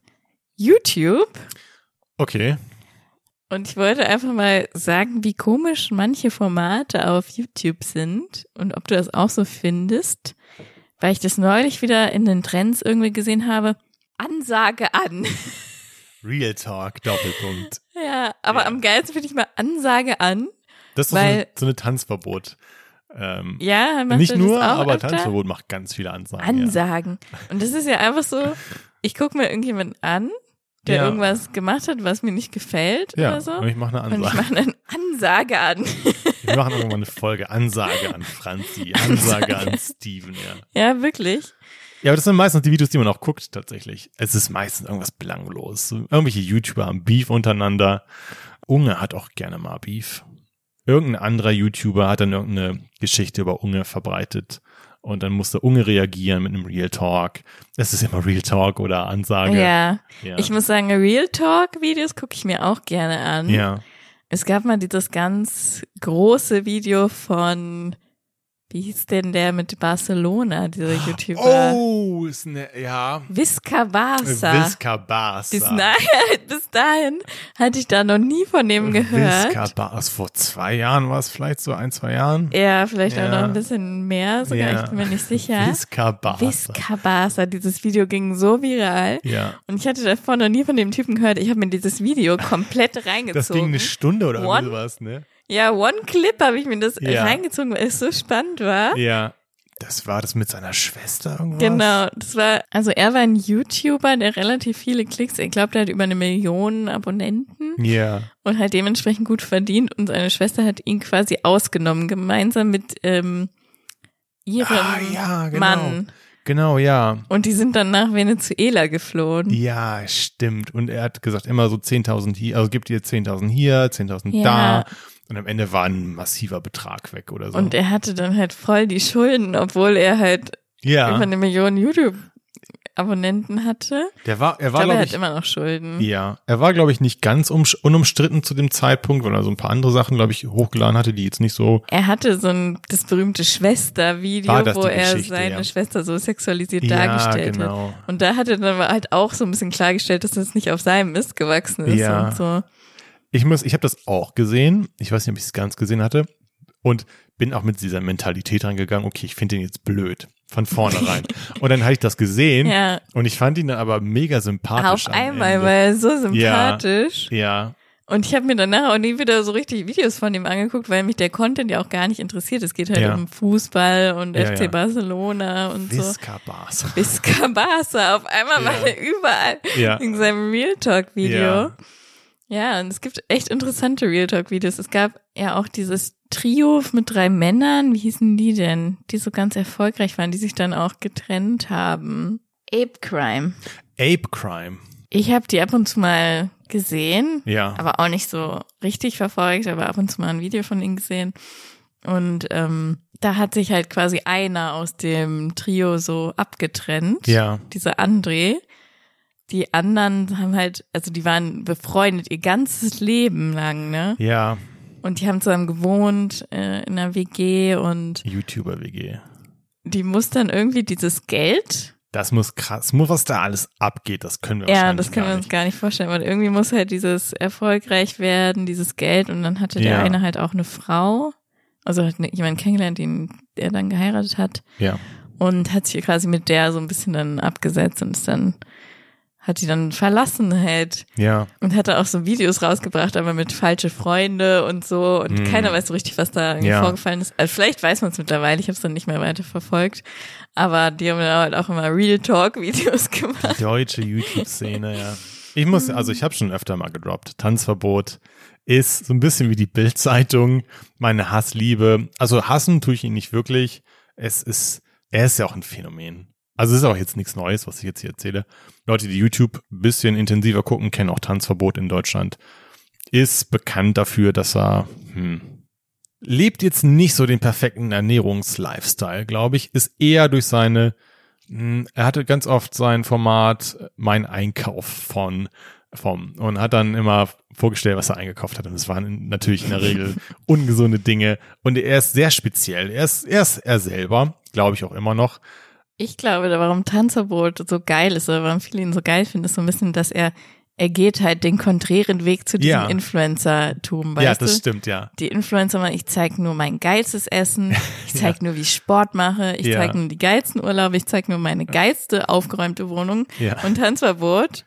YouTube. Okay. Und ich wollte einfach mal sagen, wie komisch manche Formate auf YouTube sind und ob du das auch so findest, weil ich das neulich wieder in den Trends irgendwie gesehen habe. Ansage an. [laughs] Real Talk, Doppelpunkt. [laughs] Ja, aber Ja. am geilsten finde ich mal Ansage an. Das ist doch so Weil- eine, so eine Tanzverbot. Ähm, Ja, macht nicht nur, aber öfter? Tanzverbot macht ganz viele Ansagen. Ansagen. Und das ist ja einfach so, ich gucke mir irgendjemanden an, der Ja. irgendwas gemacht hat, was mir nicht gefällt Ja, ja oder so. und ich mache eine Und ich Ansage. mache eine Ansage an. Wir machen irgendwann eine Folge Ansage an Franzi, Ansage an [laughs] Steven, ja. Ja, wirklich. Ja, aber das sind meistens die Videos, die man auch guckt, tatsächlich. Es ist meistens irgendwas belanglos. Irgendwelche YouTuber haben Beef untereinander. Unge hat auch gerne mal Beef. Irgendein anderer YouTuber hat dann irgendeine Geschichte über Unge verbreitet. Und dann musste Unge reagieren mit einem Real Talk. Es ist immer Real Talk oder Ansage. Ja. ja. Ich muss sagen, Real Talk Videos gucke ich mir auch gerne an. ja. Es gab mal dieses ganz große Video von, wie hieß denn der mit Barcelona, dieser YouTuber? Oh, ist ne, ja. Visca Barca. Visca Barca. Bis, [laughs] bis dahin hatte ich da noch nie von dem gehört. Visca Barca. Vor zwei Jahren war es vielleicht so, ein, zwei Jahren. Ja, vielleicht auch Ja. noch ein bisschen mehr sogar, Ja. ich bin mir nicht sicher. Visca Barca. Visca Barca, dieses Video ging so viral. Ja. Und ich hatte davor noch nie von dem Typen gehört. Ich habe mir dieses Video komplett reingezogen. Das ging eine Stunde oder One- sowas, ne? Ja, One Clip habe ich mir das Ja. reingezogen, weil es so spannend war. Ja. Das war das mit seiner Schwester irgendwas? Genau, das war, also er war ein YouTuber, der relativ viele Klicks, ich glaube, der hat über eine Million Abonnenten Ja. und halt dementsprechend gut verdient und seine Schwester hat ihn quasi ausgenommen, gemeinsam mit ähm, ihrem Ah, ja, genau. Mann. Genau, ja. Und die sind dann nach Venezuela geflohen. Ja, stimmt. Und er hat gesagt, immer so 10.000 hier, also gibt ihr 10.000 hier, 10.000 Ja. da. Und am Ende war ein massiver Betrag weg oder so. Und er hatte dann halt voll die Schulden, obwohl er halt über ja, eine Million YouTube-Abonnenten hatte. der war, er Ich war, glaube, er glaube hat ich, immer noch Schulden. ja, er war, glaube ich, nicht ganz unumstritten zu dem Zeitpunkt, weil er so ein paar andere Sachen, glaube ich, hochgeladen hatte, die jetzt nicht so, Er hatte so ein das berühmte Schwester-Video, wo er seine ja. Schwester so sexualisiert Ja, dargestellt genau. hat. Und da hat er dann halt auch so ein bisschen klargestellt, dass das nicht auf seinem Mist gewachsen ist Ja. und so. Ich muss, ich habe das auch gesehen. Ich weiß nicht, ob ich es ganz gesehen hatte. Und bin auch mit dieser Mentalität rangegangen, okay, ich finde den jetzt blöd. Von vornherein. [laughs] und dann habe ich das gesehen Ja, und ich fand ihn dann aber mega sympathisch. auf einmal war er so sympathisch. Ja, Und ich habe mir danach auch nie wieder so richtig Videos von ihm angeguckt, weil mich der Content ja auch gar nicht interessiert. Es geht halt Ja. um Fußball und Ja, FC ja. Barcelona und so. Visca Barca. Visca Barca. Auf einmal [laughs] Ja. war er überall Ja. in seinem Real Talk Video. Ja. Und es gibt echt interessante Real Talk Videos. Es gab ja auch dieses Trio mit drei Männern. Wie hießen die denn? Die so ganz erfolgreich waren, die sich dann auch getrennt haben. Ape Crime. Ape Crime. Ich habe die ab und zu mal gesehen, Ja. aber auch nicht so richtig verfolgt, aber ab und zu mal ein Video von ihnen gesehen. Und ähm, da hat sich halt quasi einer aus dem Trio so abgetrennt. Ja. Dieser André. Die anderen haben halt, also die waren befreundet ihr ganzes Leben lang, ne? Ja. Und die haben zusammen gewohnt äh, in einer WG und YouTuber-WG. die muss dann irgendwie dieses Geld Das muss krass, muss was da alles abgeht, das können wir Ja, wahrscheinlich das können gar wir uns nicht. gar nicht vorstellen, weil irgendwie muss halt dieses erfolgreich werden, dieses Geld und dann hatte der Ja. eine halt auch eine Frau, also hat ne- jemanden kennengelernt, den der dann geheiratet hat Ja. und hat sich quasi mit der so ein bisschen dann abgesetzt und ist dann hat die dann verlassen halt. Ja. Und hatte auch so Videos rausgebracht, aber mit falsche Freunde und so. Und Mm. keiner weiß so richtig, was da Ja. vorgefallen ist. Also vielleicht weiß man es mittlerweile, ich habe es dann nicht mehr weiter verfolgt. Aber die haben dann halt auch immer Real Talk-Videos [laughs] gemacht. Deutsche YouTube-Szene, ja. Ich muss, also ich habe schon öfter mal gedroppt. Tanzverbot ist so ein bisschen wie die Bild-Zeitung, meine Hassliebe. Also hassen tue ich ihn nicht wirklich. Es ist, er ist ja auch ein Phänomen. Also es ist auch jetzt nichts Neues, was ich jetzt hier erzähle. Leute, die YouTube ein bisschen intensiver gucken, kennen auch Tanzverbot in Deutschland. Ist bekannt dafür, dass er, hm, lebt jetzt nicht so den perfekten Ernährungslifestyle, glaube ich. Ist eher durch seine hm, er hatte ganz oft sein Format Mein Einkauf von vom und hat dann immer vorgestellt, was er eingekauft hat. Und es waren natürlich in der Regel [laughs] ungesunde Dinge. Und er ist sehr speziell. Er ist, er ist er selber, glaube ich auch immer noch. Ich glaube, warum Tanzverbot so geil ist oder warum viele ihn so geil finden, ist so ein bisschen, dass er, er geht halt den konträren Weg zu diesem Ja. Influencer-Tum, ja, das du? stimmt, ja. Die Influencer machen, ich zeige nur mein geilstes Essen, [laughs] ich zeige nur, wie ich Sport mache, ich Ja. zeige nur die geilsten Urlaube, ich zeige nur meine geilste aufgeräumte Wohnung. Ja. Und Tanzverbot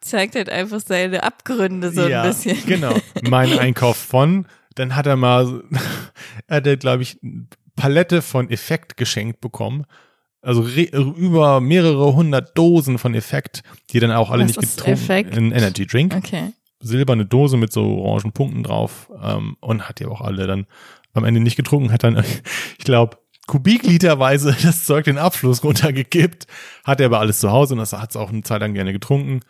zeigt halt einfach seine Abgründe so ja, ein bisschen. Genau. Mein Einkauf von, dann hat er mal, [laughs] er hat, glaube ich, eine Palette von Effekt geschenkt bekommen. Also über mehrere hundert Dosen von Effekt, die dann auch alle Was nicht getrunken. Effekt? Ein Energy Drink. Okay. silberne Dose mit so orangen Punkten drauf ähm, und hat die auch alle dann am Ende nicht getrunken, hat dann, [laughs] ich glaube, kubikliterweise [laughs] das Zeug den Abfluss runtergekippt, hat er aber alles zu Hause und das hat es auch eine Zeit lang gerne getrunken.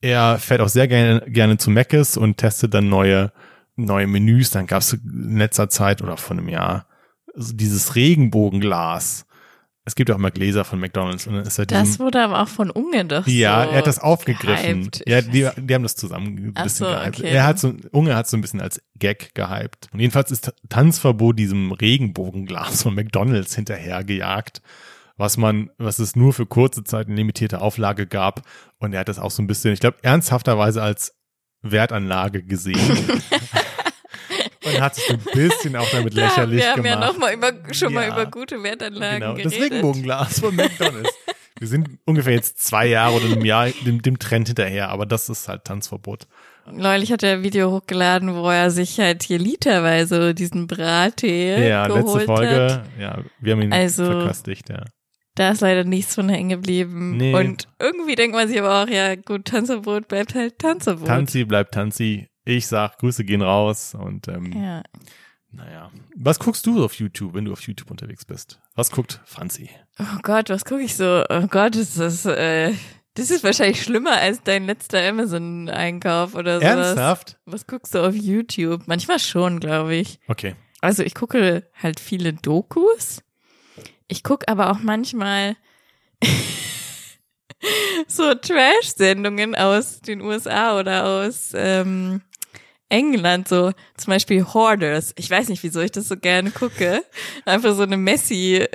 Er fährt auch sehr gerne, gerne zu Mc's und testet dann neue, neue Menüs. Dann gab es in letzter Zeit oder vor einem Jahr so dieses Regenbogenglas. Es gibt auch immer Gläser von McDonalds und dann ist er Das diesem, wurde aber auch von Unge doch ja, so er hat das aufgegriffen. gehypt. Ja, die, die haben das zusammen ein Ach bisschen so, gehypt. okay. Er hat so, Unge hat so ein bisschen als Gag gehypt. Und jedenfalls ist Tanzverbot diesem Regenbogenglas von McDonalds hinterhergejagt, was man, was es nur für kurze Zeit in limitierte Auflage gab. Und er hat das auch so ein bisschen, ich glaube, ernsthafterweise als Wertanlage gesehen. [laughs] Und hat sich so ein bisschen auch damit [laughs] Ja, lächerlich wir haben ja gemacht. noch mal über, schon mal Ja. über gute Wertanlagen Genau, das geredet. Regenbogenglas von McDonalds. Wir sind ungefähr jetzt zwei Jahre oder einem Jahr dem, dem Trend hinterher, aber das ist halt Tanzverbot. Neulich hat er ein Video hochgeladen, wo er sich halt hier literweise diesen Brattee Ja, geholt letzte Folge, hat. ja, wir haben ihn Also- verköstigt, ja. Da ist leider nichts von hängen geblieben. Nee. Und irgendwie denkt man sich aber auch, ja gut, Tanzverbot bleibt halt Tanzverbot. Tanzi bleibt Tanzi. Ich sag, Grüße gehen raus und ähm, Ja. naja. Was guckst du auf YouTube, wenn du auf YouTube unterwegs bist? Was guckt Franzi? Oh Gott, was gucke ich so? Oh Gott, ist das, äh, das ist wahrscheinlich schlimmer als dein letzter Amazon-Einkauf oder sowas. Ernsthaft? Was guckst du auf YouTube? Manchmal schon, glaube ich. Okay. Also ich gucke halt viele Dokus. Ich gucke aber auch manchmal [laughs] so Trash-Sendungen aus den USA oder aus ähm, England, so zum Beispiel Hoarders. Ich weiß nicht, wieso ich das so gerne gucke. Einfach so eine Messi,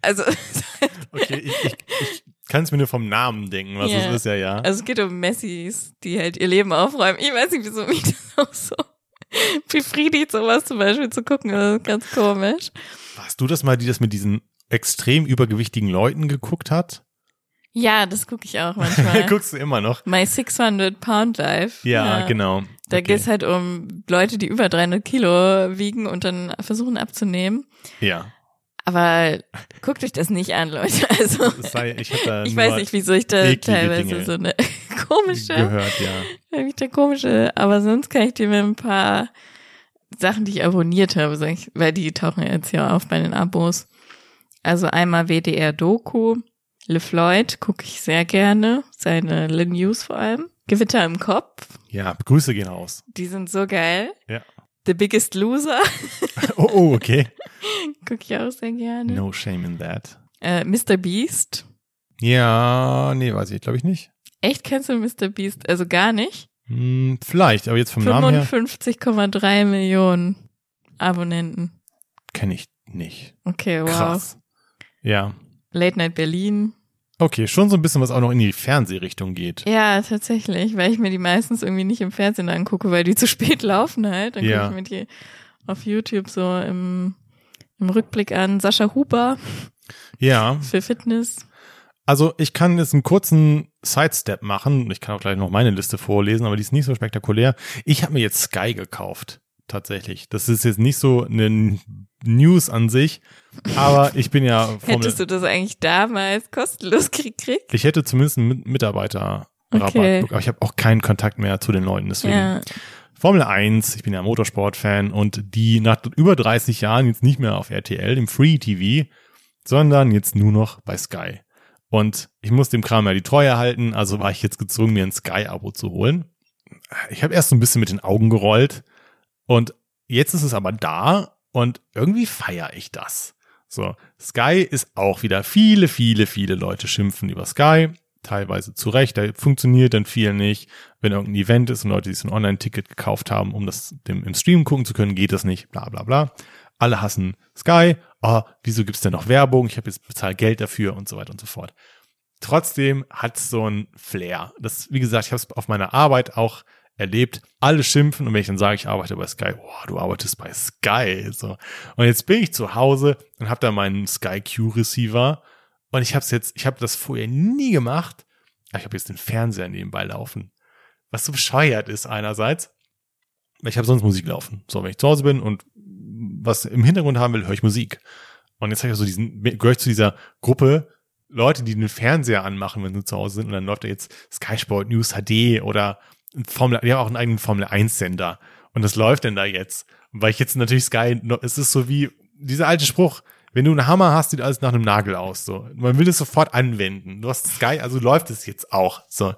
also, [laughs] Okay, ich, ich, ich kann es mir nur vom Namen denken, was Ja. es ist, ja, ja. also es geht um Messis, die halt ihr Leben aufräumen. Ich weiß nicht, wieso mich [laughs] das auch so befriedigt, sowas zum Beispiel zu gucken. Das ist ganz komisch. Warst du das mal, die das mit diesen extrem übergewichtigen Leuten geguckt hat? Ja, das gucke ich auch manchmal. [laughs] Guckst du immer noch? My 600 Pound Life. Ja, genau. Da Okay. geht's halt um Leute, die über 300 Kilo wiegen und dann versuchen abzunehmen. Ja. Aber guckt euch das nicht an, Leute. [laughs] Also sei, ich ich weiß nicht, wieso ich da teilweise Dinge so eine [laughs] komische, gehört, ja. ich da komische, aber sonst kann ich dir mit ein paar Sachen, die ich abonniert habe, sag ich, weil die tauchen jetzt ja auf bei den Abos. Also einmal WDR Doku, Le Floyd gucke ich sehr gerne, seine Le News vor allem. Gewitter im Kopf, Ja, Grüße gehen raus. die sind so geil. Ja. The Biggest Loser [laughs] Oh, oh okay. gucke ich auch sehr gerne. No shame in that. Äh, Mr. Beast. Ja, nee, weiß ich, glaube ich nicht. Echt kennst du Mr. Beast? Also gar nicht. Hm, vielleicht, aber jetzt vom Namen her 55,3 Millionen Abonnenten. kenne ich nicht. Okay, wow. Krass. Ja. Late Night Berlin. Okay, schon so ein bisschen, was auch noch in die Fernsehrichtung geht. Ja, tatsächlich, weil ich mir die meistens irgendwie nicht im Fernsehen angucke, weil die zu [laughs] spät laufen halt. Dann Ja. gucke ich mir die auf YouTube so im, im Rückblick an. Sascha Huber Ja, für Fitness. Also ich kann jetzt einen kurzen Sidestep machen. Ich kann auch gleich noch meine Liste vorlesen, aber die ist nicht so spektakulär. Ich habe mir jetzt Sky gekauft. Tatsächlich. Das ist jetzt nicht so eine News an sich, aber ich bin ja [laughs] Formel Hättest du das eigentlich damals kostenlos gekriegt? Ich hätte zumindest einen Mitarbeiter okay. aber ich habe auch keinen Kontakt mehr zu den Leuten, deswegen. Ja. Formel 1, ich bin ja Motorsport-Fan und die nach über 30 Jahren jetzt nicht mehr auf RTL, im Free TV, sondern jetzt nur noch bei Sky. Und ich muss dem Kram ja die Treue halten, also war ich jetzt gezwungen, mir ein Sky-Abo zu holen. Ich habe erst so ein bisschen mit den Augen gerollt und jetzt ist es aber da und irgendwie feiere ich das. So, Sky ist auch wieder viele, viele, viele Leute schimpfen über Sky teilweise zu Recht, da funktioniert dann viel nicht. Wenn irgendein Event ist und Leute sich ein Online-Ticket gekauft haben, um das dem, im Stream gucken zu können, geht das nicht, bla bla bla. Alle hassen Sky, oh, wieso gibt's denn noch Werbung? Ich habe jetzt bezahlt Geld dafür und so weiter und so fort. Trotzdem hat's so ein Flair. Das, wie gesagt, ich habe es auf meiner Arbeit auch erlebt. Alle schimpfen und wenn ich dann sage, ich arbeite bei Sky, oh, du arbeitest bei Sky. So. Und jetzt bin ich zu Hause und habe da meinen Sky Q Receiver und ich habe es jetzt, ich habe das vorher nie gemacht. Ich habe jetzt den Fernseher nebenbei laufen. Was so bescheuert ist einerseits. Ich habe sonst Musik laufen. So, wenn ich zu Hause bin und was im Hintergrund haben will, höre ich Musik. Und jetzt habe ich so diesen, gehöre ich zu dieser Gruppe Leute, die den Fernseher anmachen, wenn sie zu Hause sind. Und dann läuft da jetzt Sky Sport News HD oder Formel, die haben auch einen eigenen Formel 1 Sender. Und das läuft denn da jetzt. weil ich jetzt natürlich Sky, es ist so wie dieser alte Spruch, wenn du einen Hammer hast, sieht alles nach einem Nagel aus. So, man will es sofort anwenden. Du hast Sky, also läuft es jetzt auch. So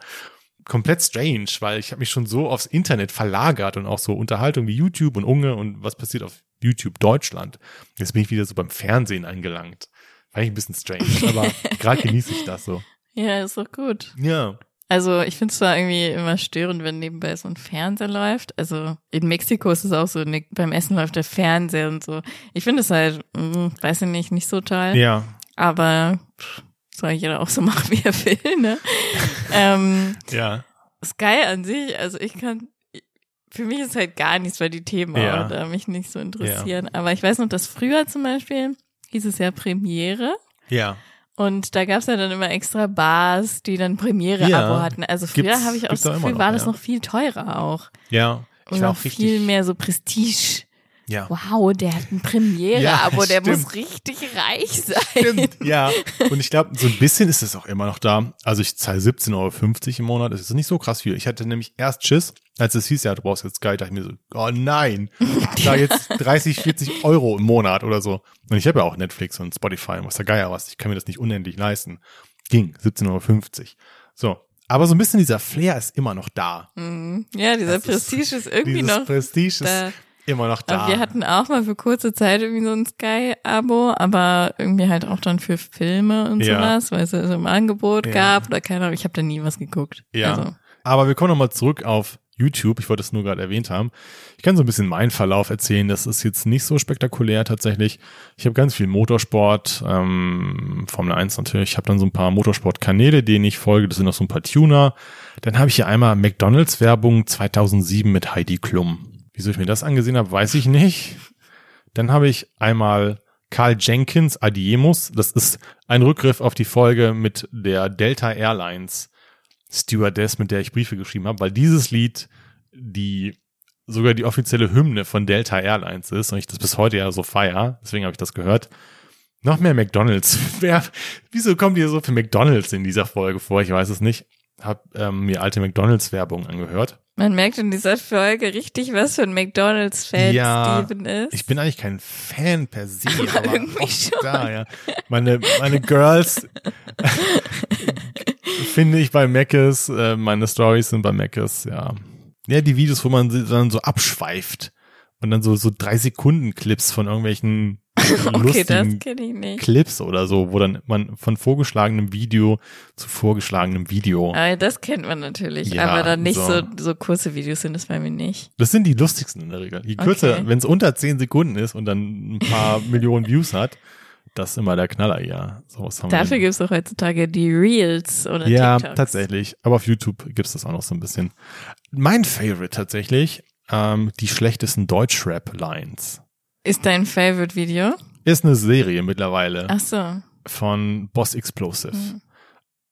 komplett strange, weil ich habe mich schon so aufs Internet verlagert und auch so Unterhaltung wie YouTube und Unge und was passiert auf YouTube Deutschland. Jetzt bin ich wieder so beim Fernsehen angelangt. Fand ich ein bisschen strange, aber [laughs] gerade genieße ich das so. Ja, ist doch gut. Ja. Also ich finde es zwar irgendwie immer störend, wenn nebenbei so ein Fernseher läuft. Also in Mexiko ist es auch so, ne, beim Essen läuft der Fernseher und so. Ich finde es halt, mh, hm, weiß ich nicht, nicht so toll. Ja. Aber pff, soll jeder auch so [laughs] machen, wie er will, ne? [laughs] ähm, ja. Sky an sich, also ich kann, für mich ist halt gar nichts, weil die Themen ja. da mich nicht so interessieren. Ja. Aber ich weiß noch, dass früher zum Beispiel hieß es ja Premiere. Ja. Und da gab's ja dann immer extra Bars, die dann Premiere-Abo ja, hatten. Also früher habe ich auch das Gefühl, war das noch viel teurer auch. Ja. Ich Und noch viel mehr so Prestige. Ja. Wow, der hat ein Premiere-Abo, ja, der muss richtig reich sein. Stimmt, ja. Und ich glaube, so ein bisschen ist es auch immer noch da. Also ich zahle 17,50 Euro im Monat. Das ist nicht so krass viel. Ich hatte nämlich erst Schiss, als es hieß, ja, du brauchst jetzt Sky, dachte ich mir so, oh nein, da jetzt [laughs] 30, 40 Euro im Monat oder so. Und ich habe ja auch Netflix und Spotify und was der Geier was. Ich kann mir das nicht unendlich leisten. Ging, 17,50 Euro. So. Aber so ein bisschen dieser Flair ist immer noch da. Mhm. Ja, dieser das Prestige ist, ist irgendwie noch. Prestige da. Immer noch da. Aber wir hatten auch mal für kurze Zeit irgendwie so ein Sky-Abo, aber irgendwie halt auch dann für Filme und ja. sowas, weil es es im Angebot ja. gab oder keine Ahnung. Ich habe da nie was geguckt. Ja. Also. Aber wir kommen nochmal zurück auf YouTube. Ich wollte es nur gerade erwähnt haben. Ich kann so ein bisschen meinen Verlauf erzählen. Das ist jetzt nicht so spektakulär tatsächlich. Ich habe ganz viel Motorsport, ähm, Formel 1 natürlich. Ich habe dann so ein paar Motorsport-Kanäle, denen ich folge. Das sind noch so ein paar Tuner. Dann habe ich hier einmal McDonalds-Werbung 2007 mit Heidi Klum. Wieso ich mir das angesehen habe, weiß ich nicht. Dann habe ich einmal Carl Jenkins Adiemus. Das ist ein Rückgriff auf die Folge mit der Delta Airlines Stewardess, mit der ich Briefe geschrieben habe, weil dieses Lied die sogar die offizielle Hymne von Delta Airlines ist und ich das bis heute ja so feier. Deswegen habe ich das gehört. Noch mehr McDonalds. [laughs] Wer, wieso kommt ihr so für McDonalds in dieser Folge vor? Ich weiß es nicht. Hab ähm, mir alte McDonalds-Werbung angehört. Man merkt in dieser Folge richtig, was für ein McDonalds-Fan ja, Steven ist. Ich bin eigentlich kein Fan per se, [laughs] aber, aber auch schon. da, ja. Meine, meine Girls [laughs] finde ich bei Macis, äh, meine Stories sind bei Macis, ja. Ja, die Videos, wo man dann so abschweift und dann so, so drei Sekunden Clips von irgendwelchen [laughs] lustigen okay, Clips oder so, wo dann man von vorgeschlagenem Video zu vorgeschlagenem Video. Aber das kennt man natürlich, ja, aber dann nicht so. so. so kurze Videos sind das bei mir nicht. Das sind die lustigsten in der Regel. Je kürzer, okay. wenn es unter zehn Sekunden ist und dann ein paar [laughs] Millionen Views hat, das ist immer der Knaller, ja. Sowas haben Dafür gibt es auch heutzutage die Reels oder Ja, TikToks. tatsächlich. Aber auf YouTube gibt es das auch noch so ein bisschen. Mein Favorite tatsächlich, ähm, die schlechtesten Deutschrap-Lines. Ist dein Favorite Video? Ist eine Serie mittlerweile. Ach so. Von Boss Explosive. Mhm.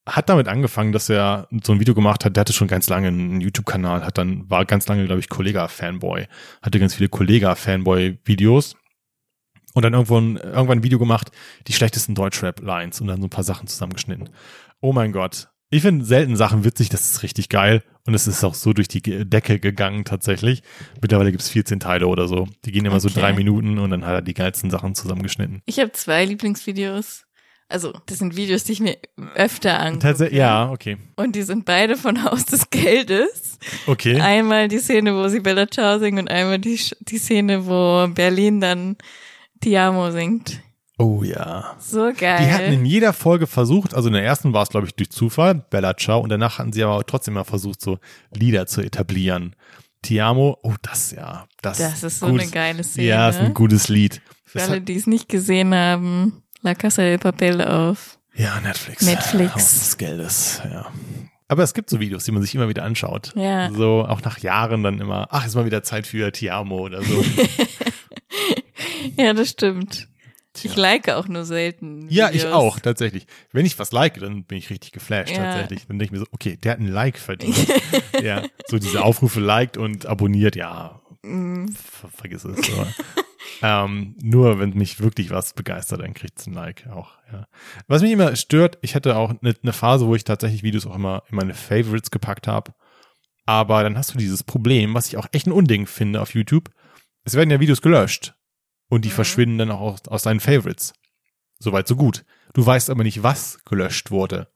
hat damit angefangen, dass er so ein Video gemacht hat. Der hatte schon ganz lange einen YouTube-Kanal, hat dann, war ganz lange, glaube ich, Kollega-Fanboy. Hatte ganz viele Kollega-Fanboy-Videos. Und dann irgendwo ein, irgendwann ein Video gemacht, die schlechtesten Deutschrap-Lines und dann so ein paar Sachen zusammengeschnitten. Oh mein Gott. Ich finde selten Sachen witzig, das ist richtig geil. Und es ist auch so durch die Decke gegangen tatsächlich. Mittlerweile gibt es 14 Teile oder so. Die gehen immer Okay. so drei Minuten und dann hat er die geilsten Sachen zusammengeschnitten. Ich habe zwei Lieblingsvideos. Also, das sind Videos, die ich mir öfter angucke. Tatsächlich, ja, okay. Und die sind beide von Haus des Geldes. Okay. Einmal die Szene, wo sie Bella Ciao singt und einmal die, die Szene, wo Berlin dann Ti amo singt. Oh ja. So geil. Die hatten in jeder Folge versucht, also in der ersten war es, glaube ich, durch Zufall, Bella Ciao, und danach hatten sie aber trotzdem mal versucht, so Lieder zu etablieren. Ti amo, oh, das ja, das, das ist so gutes- eine geile Szene. Ja, ist ein gutes Lied. Für Das alle, hat, die es nicht gesehen haben, La Casa de Papel auf. ja, Netflix. Netflix. Haus des Geldes, ja. Aber es gibt so Videos, die man sich immer wieder anschaut. Ja. So auch nach Jahren dann immer, ach, ist mal wieder Zeit für Ti amo oder so. [laughs] Ja, das stimmt. Tja. Ich like auch nur selten. Ja, ich Videos. auch, tatsächlich. Wenn ich was like, dann bin ich richtig geflasht, Ja. tatsächlich. Dann denke ich mir so, okay, der hat ein Like verdient. [laughs] ja, so diese Aufrufe liked und abonniert, ja, Mm, ver vergiss es. So. [laughs] ähm, nur wenn mich wirklich was begeistert, dann kriegt es ein Like auch, ja. Was mich immer stört, ich hatte auch eine ne Phase, wo ich tatsächlich Videos auch immer in meine Favorites gepackt habe. Aber dann hast du dieses Problem, was ich auch echt ein Unding finde auf YouTube. Es werden ja Videos gelöscht. Und die Mhm. verschwinden dann auch aus, aus deinen Favorites. Soweit so gut. Du weißt aber nicht, was gelöscht wurde.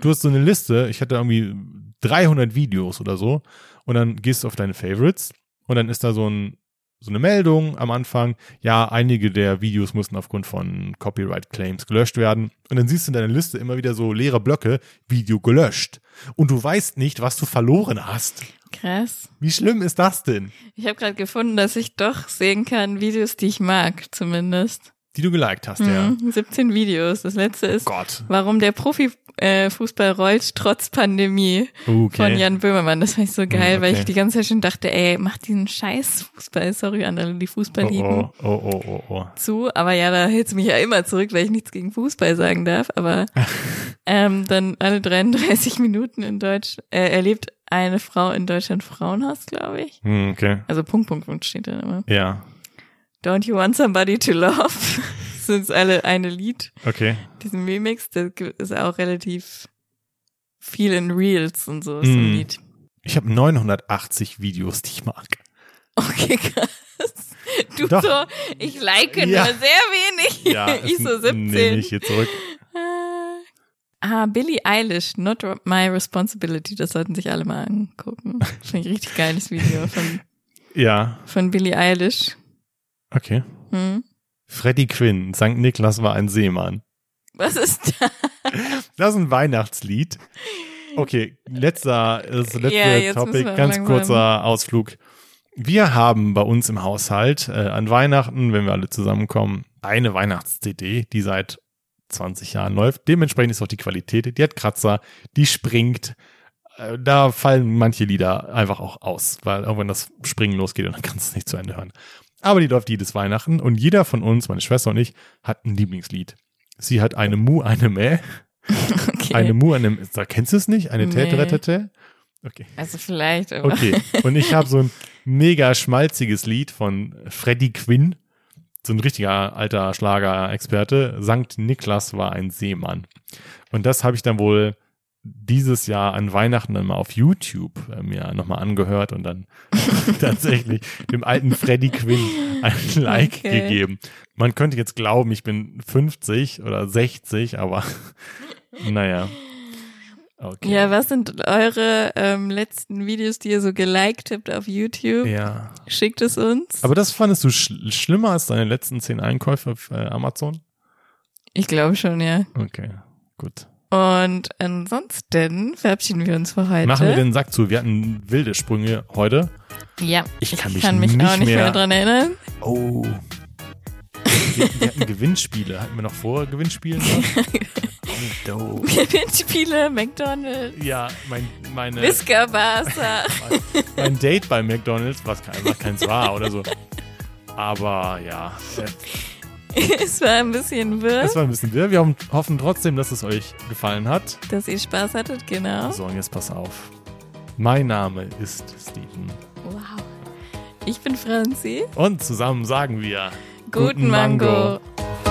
Du hast so eine Liste, ich hatte irgendwie 300 Videos oder so. Und dann gehst du auf deine Favorites und dann ist da so, ein, so eine Meldung am Anfang. Ja, einige der Videos mussten aufgrund von Copyright Claims gelöscht werden. Und dann siehst du in deiner Liste immer wieder so leere Blöcke, Video gelöscht. Und du weißt nicht, was du verloren hast. Krass. Wie schlimm ist das denn? Ich habe gerade gefunden, dass ich doch sehen kann, Videos, die ich mag, zumindest. Die du geliked hast, ja. Mhm, 17 Videos. Das letzte ist, Gott. warum der Profifußball rollt trotz Pandemie Okay. von Jan Böhmermann. Das fand ich so geil, Hm, weil okay. ich die ganze Zeit schon dachte, ey, mach diesen scheiß Fußball, sorry an alle, die Fußball lieben, Oh, oh, oh, oh, oh, oh. zu. Aber ja, da hältst du mich ja immer zurück, weil ich nichts gegen Fußball sagen darf. Aber [laughs] ähm, dann alle 33 Minuten in Deutsch, äh, erlebt eine Frau in Deutschland Frauenhaus, glaube ich. Hm, okay. Also Punkt, Punkt, Punkt steht da immer. Ja, Don't you want somebody to love? [laughs] Sind alle eine Lied. okay. Diesen Remix, der ist auch relativ viel in Reels und so ist so ein Mm. Lied. Ich habe 980 Videos, die ich mag. Okay, krass. Du Doch. so, ich like Ja. nur sehr wenig. Ja, [laughs] ich so 17. Nehme ich hier zurück. Ah, Billie Eilish, Not My Responsibility, das sollten sich alle mal angucken. Finde ich richtig geiles Video von, [laughs] Ja, von Billie Eilish. okay. Hm? Freddie Quinn, St. Niklas war ein Seemann. Was ist [laughs] da? Das ist ein Weihnachtslied. Okay, letzter, das letzte Ja, Topic, ganz kurzer Ausflug. Wir haben bei uns im Haushalt äh, an Weihnachten, wenn wir alle zusammenkommen, eine Weihnachts-CD, die seit 20 Jahren läuft. Dementsprechend ist auch die Qualität, die hat Kratzer, die springt. Äh, Da fallen manche Lieder einfach auch aus, weil irgendwann das Springen losgeht und dann [laughs] kannst du es nicht zu Ende hören. Aber die läuft jedes Weihnachten und jeder von uns, meine Schwester und ich, hat ein Lieblingslied. Sie hat eine Mu, eine Mäh, [laughs] Okay. eine Mu, eine, da kennst du es nicht? Eine Nee. Täteretete? Okay. also vielleicht, aber. Okay. Und ich habe so ein mega schmalziges Lied von Freddie Quinn, so ein richtiger alter Schlagerexperte. Sankt Niklas war ein Seemann. Und das habe ich dann wohl dieses Jahr an Weihnachten dann mal auf YouTube äh, mir nochmal angehört und dann [laughs] tatsächlich dem alten Freddie Quinn ein [laughs] Like Okay. gegeben. Man könnte jetzt glauben, ich bin 50 oder 60, aber [laughs] naja. Okay. Ja, was sind eure ähm, letzten Videos, die ihr so geliked habt auf YouTube? ja. Schickt es uns. Aber das fandest du sch schlimmer als deine letzten zehn Einkäufe auf äh, Amazon? ich glaube schon, ja. Okay, gut. Und ansonsten verabschieden wir uns für heute. Machen wir den Sack zu. Wir hatten wilde Sprünge heute. Ja, Ich kann mich auch nicht nicht mehr, mehr- dran erinnern. Oh. Wir, wir hatten Gewinnspiele. Hatten wir noch vor Gewinnspielen? [laughs] Oh, Gewinnspiele, McDonalds, ja, mein, meine, Whisker Barca. [laughs] mein Date bei McDonalds, was, kein, was keins war oder so. Aber ja, [laughs] es war ein bisschen wirr, Es war ein bisschen wirr. Wir hoffen- hoffen trotzdem, dass es euch gefallen hat. dass ihr Spaß hattet, genau. So, und jetzt pass auf. Mein Name ist Steven. Wow. Ich bin Franzi. Und zusammen sagen wir guten Mango. Mango.